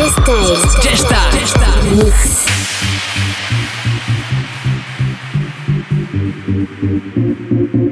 Chester. Mix. You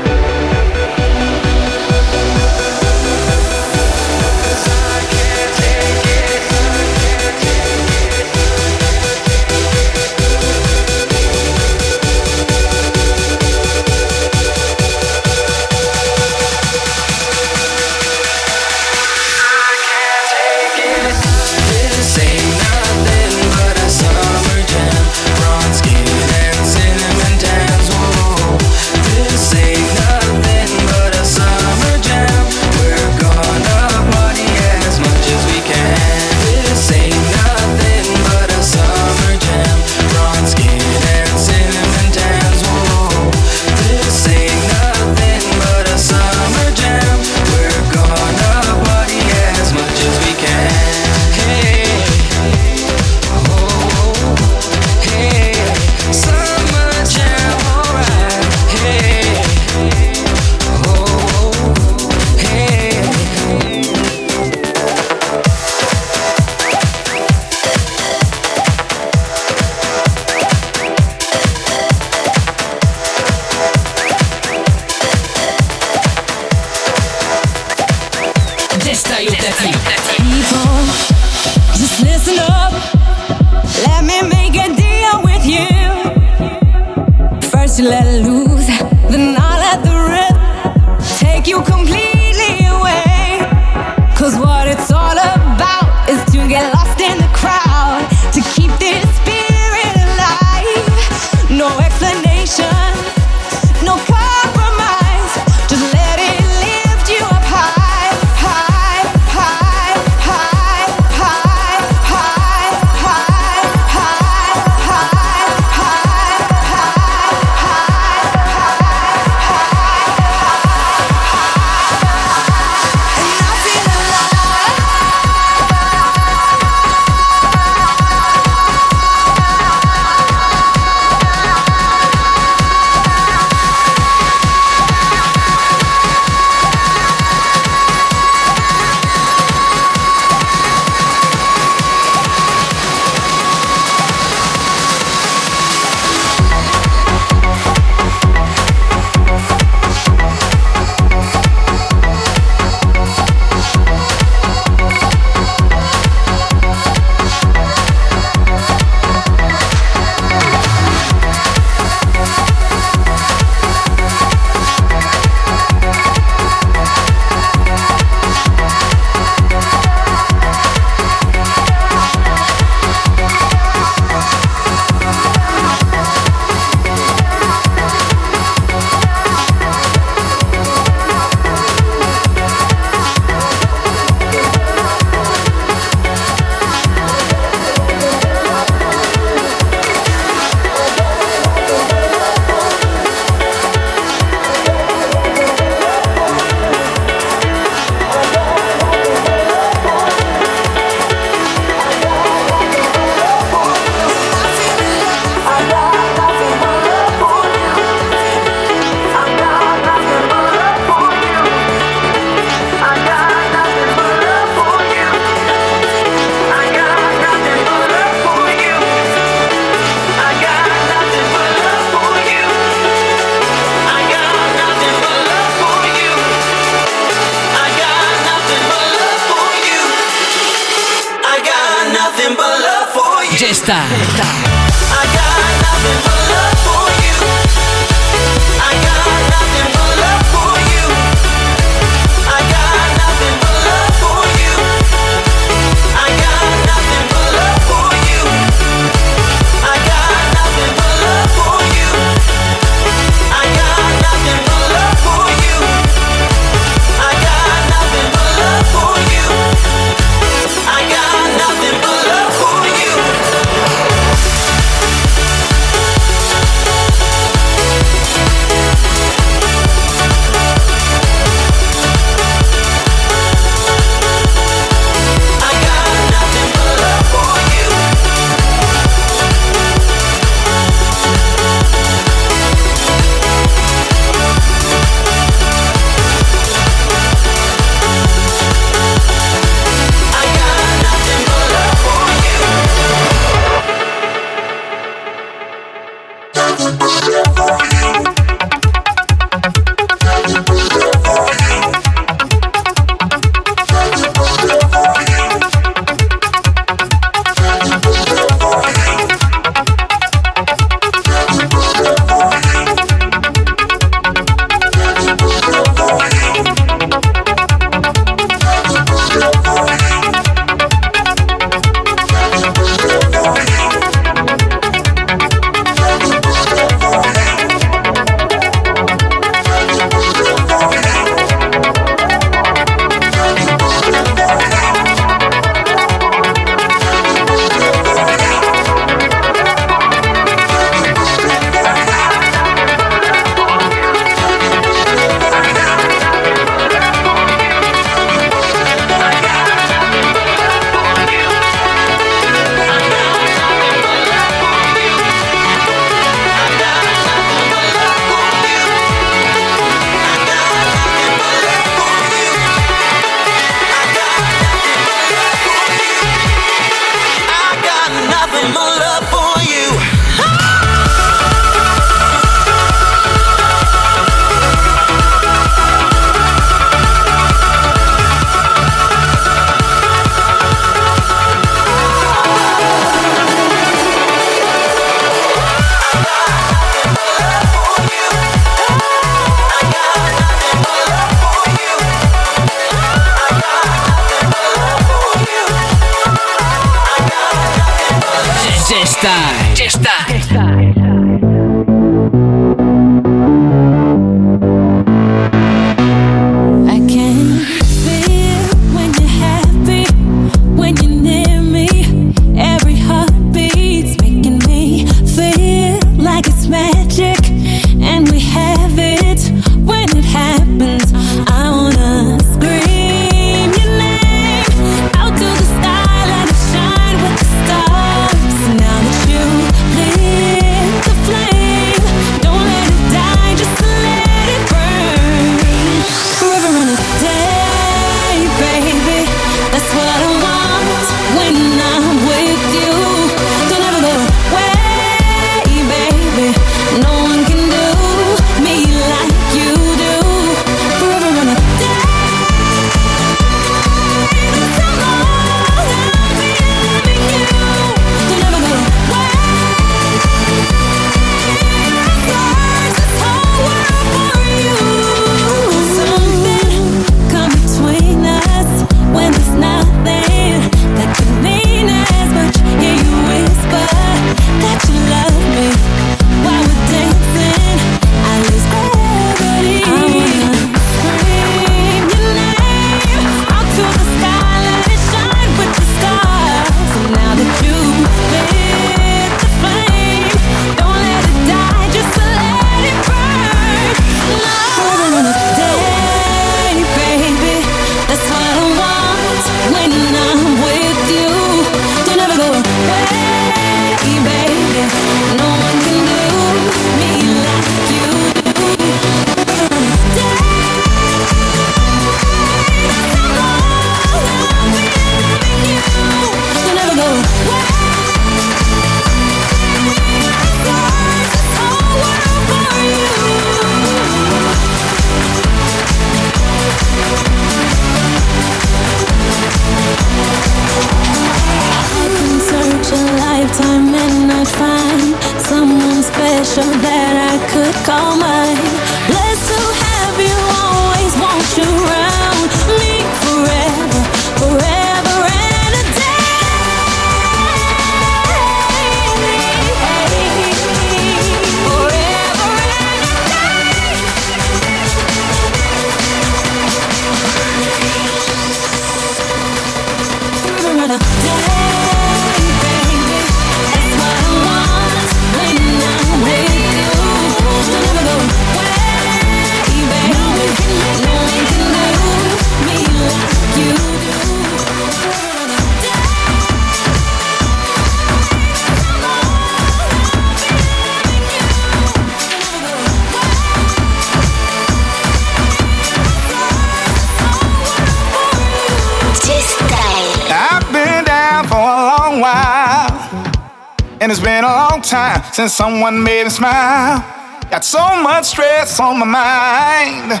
since someone made me smile. Got so much stress on my mind.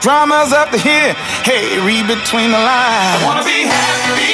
Drama's up to here, hey, read between the lines. I wanna be happy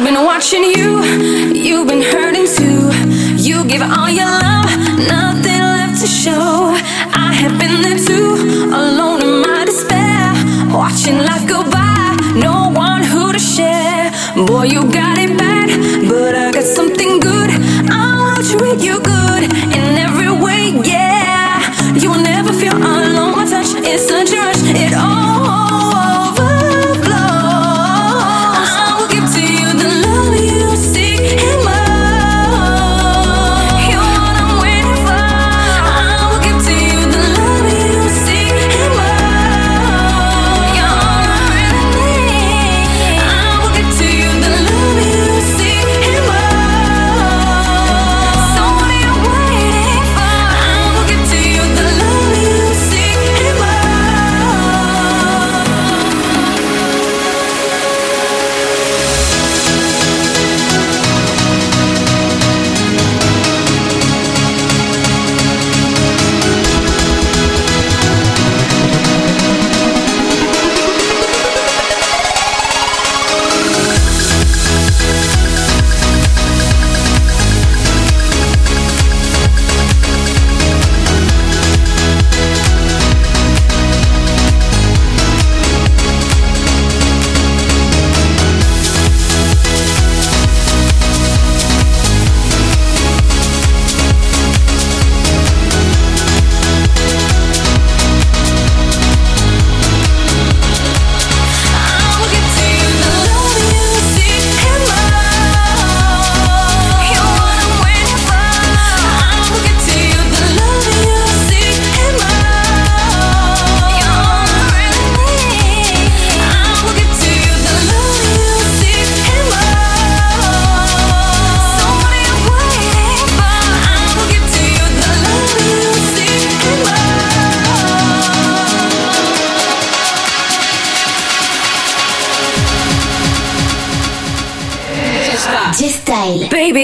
I've been watching you, you've been hurting too. You give all your love, nothing left to show. I have been there too, alone in my despair. Watching life go by, no one who to share. Boy, you got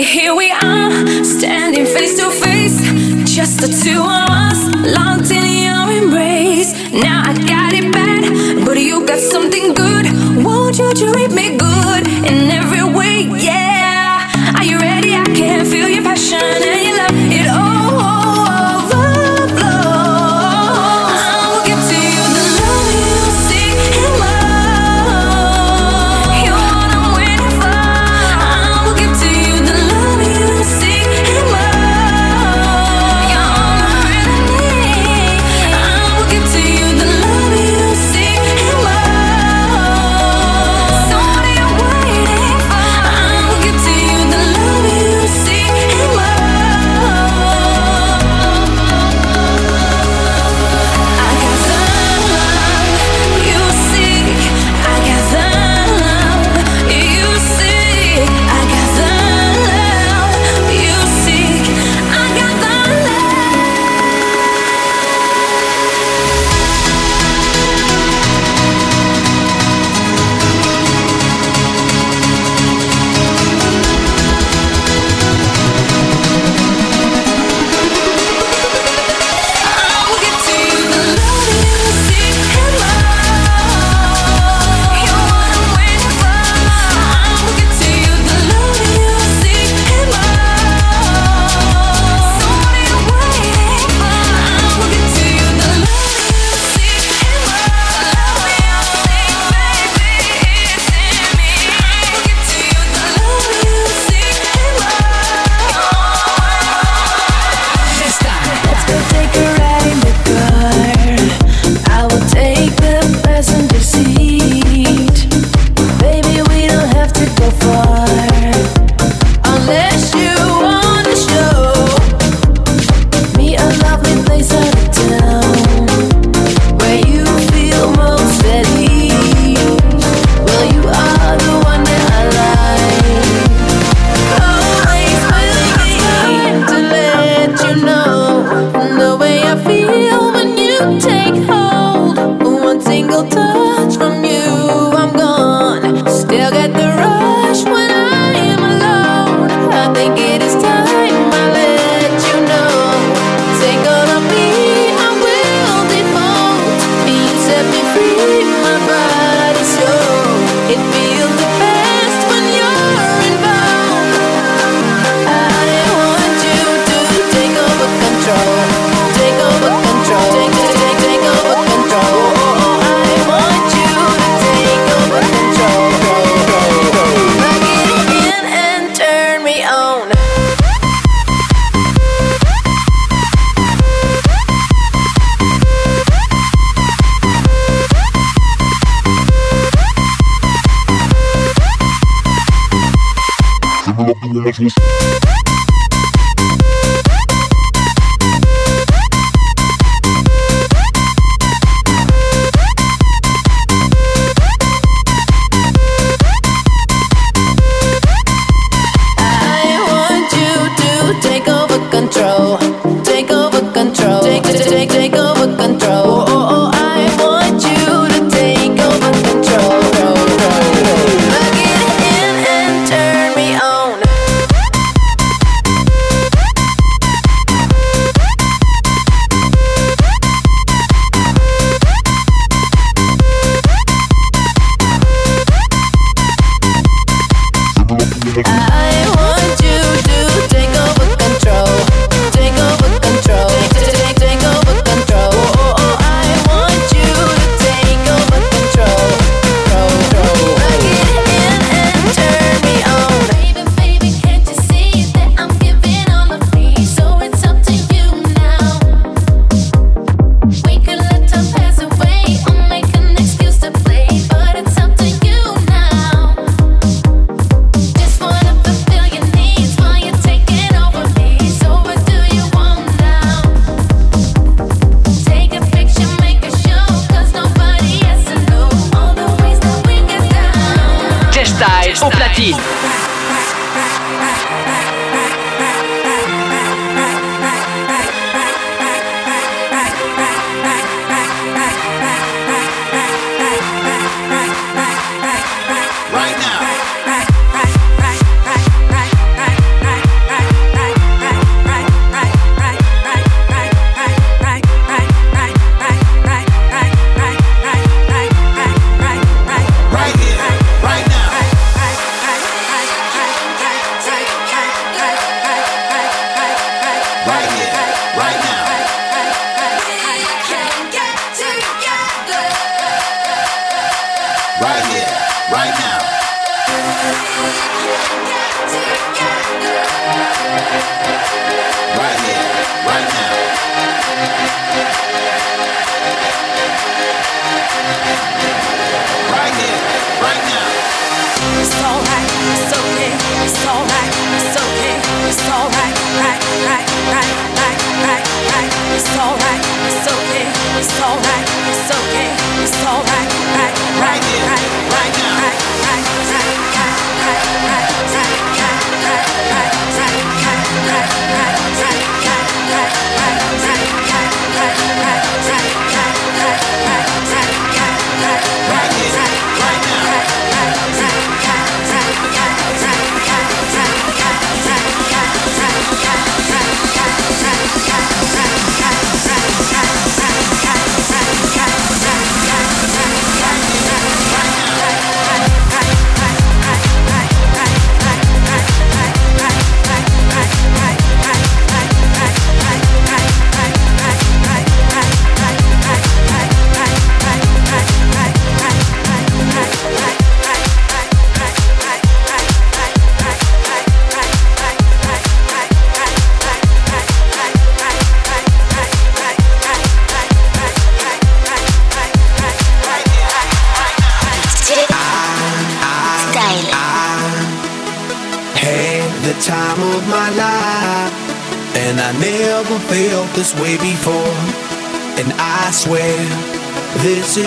here we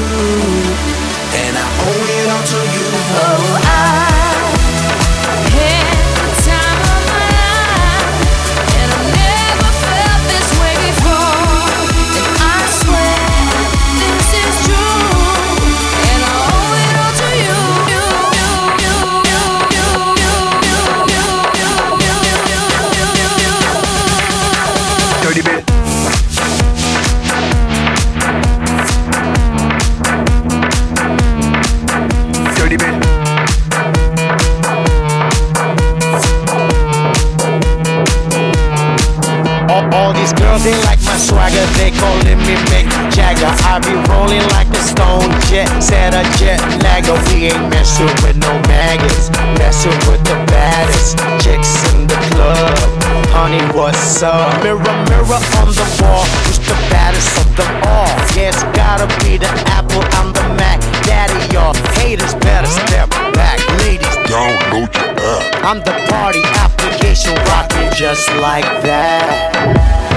True. All girls, they like my swagger, they calling me Mick Jagger. I be rolling like a stone jet, set a jet lagger. We ain't messing with no maggots, messing with the baddest chicks in the club. Honey, what's up? Mirror, mirror on the wall, who's the baddest of them all? Yeah, it's gotta be the Apple, I'm the Mac. Daddy, y'all haters better step back, ladies. Download your app. I'm the party application rocking just like that.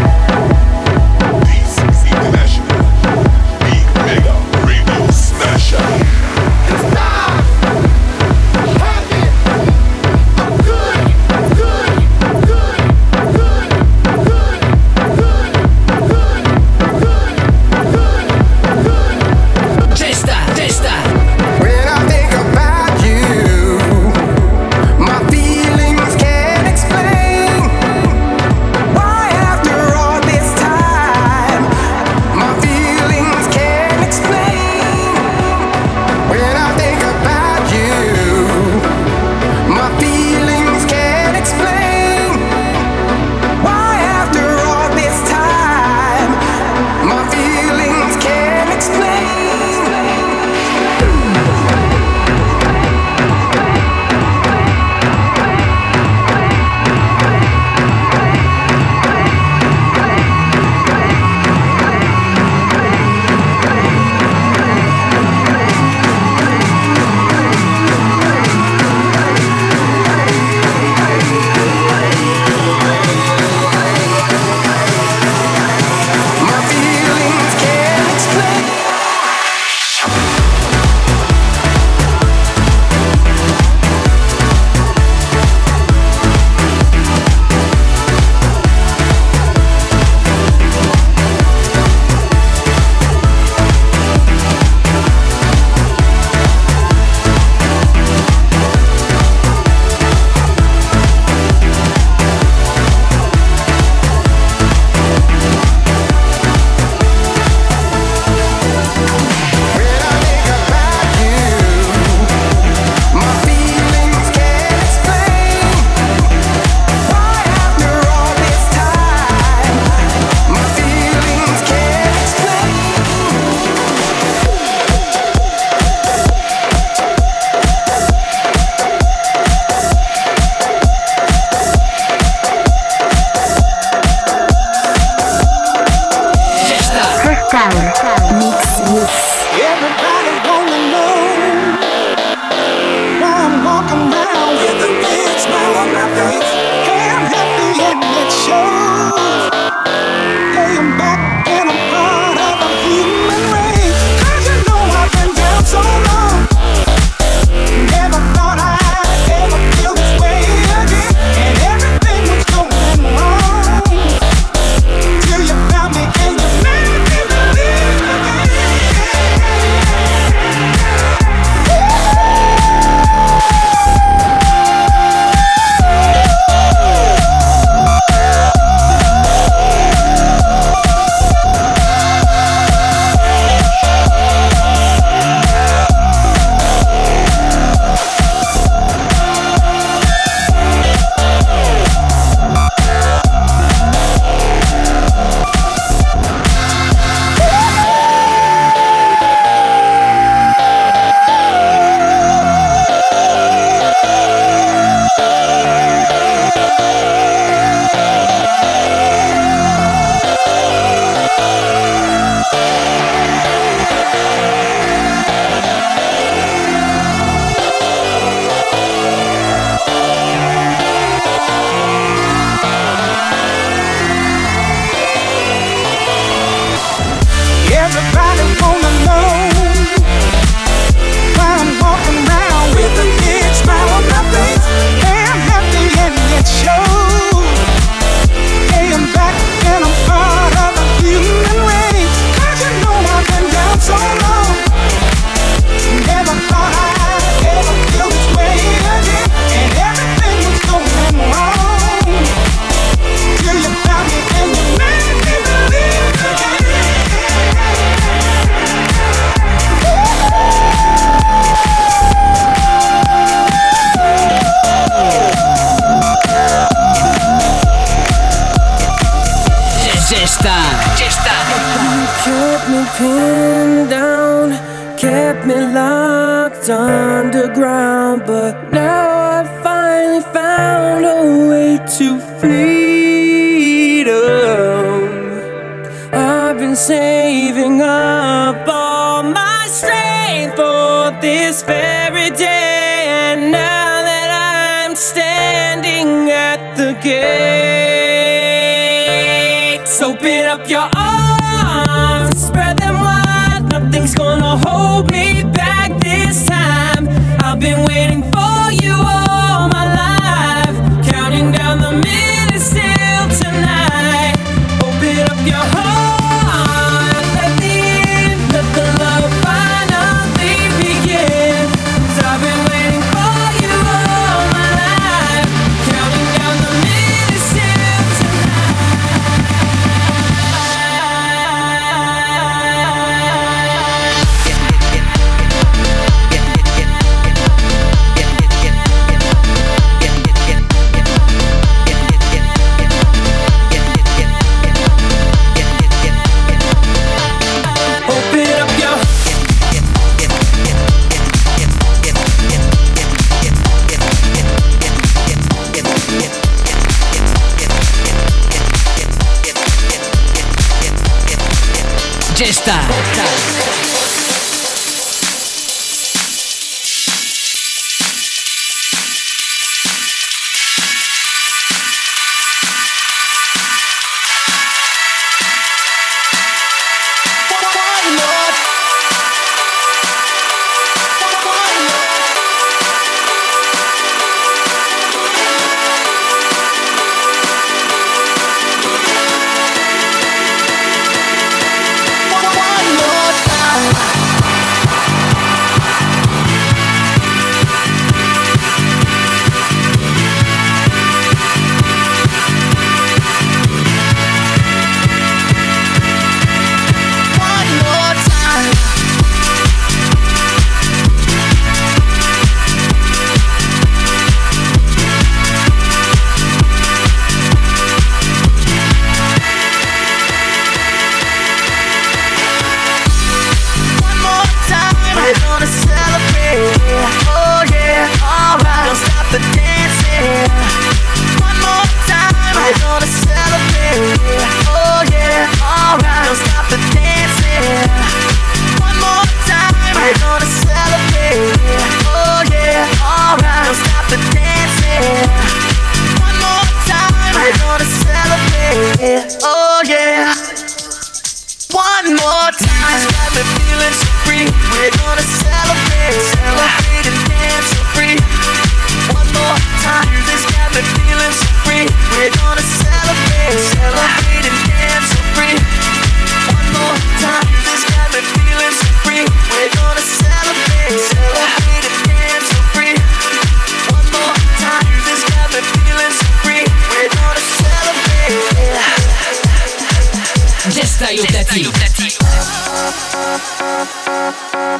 Yeah,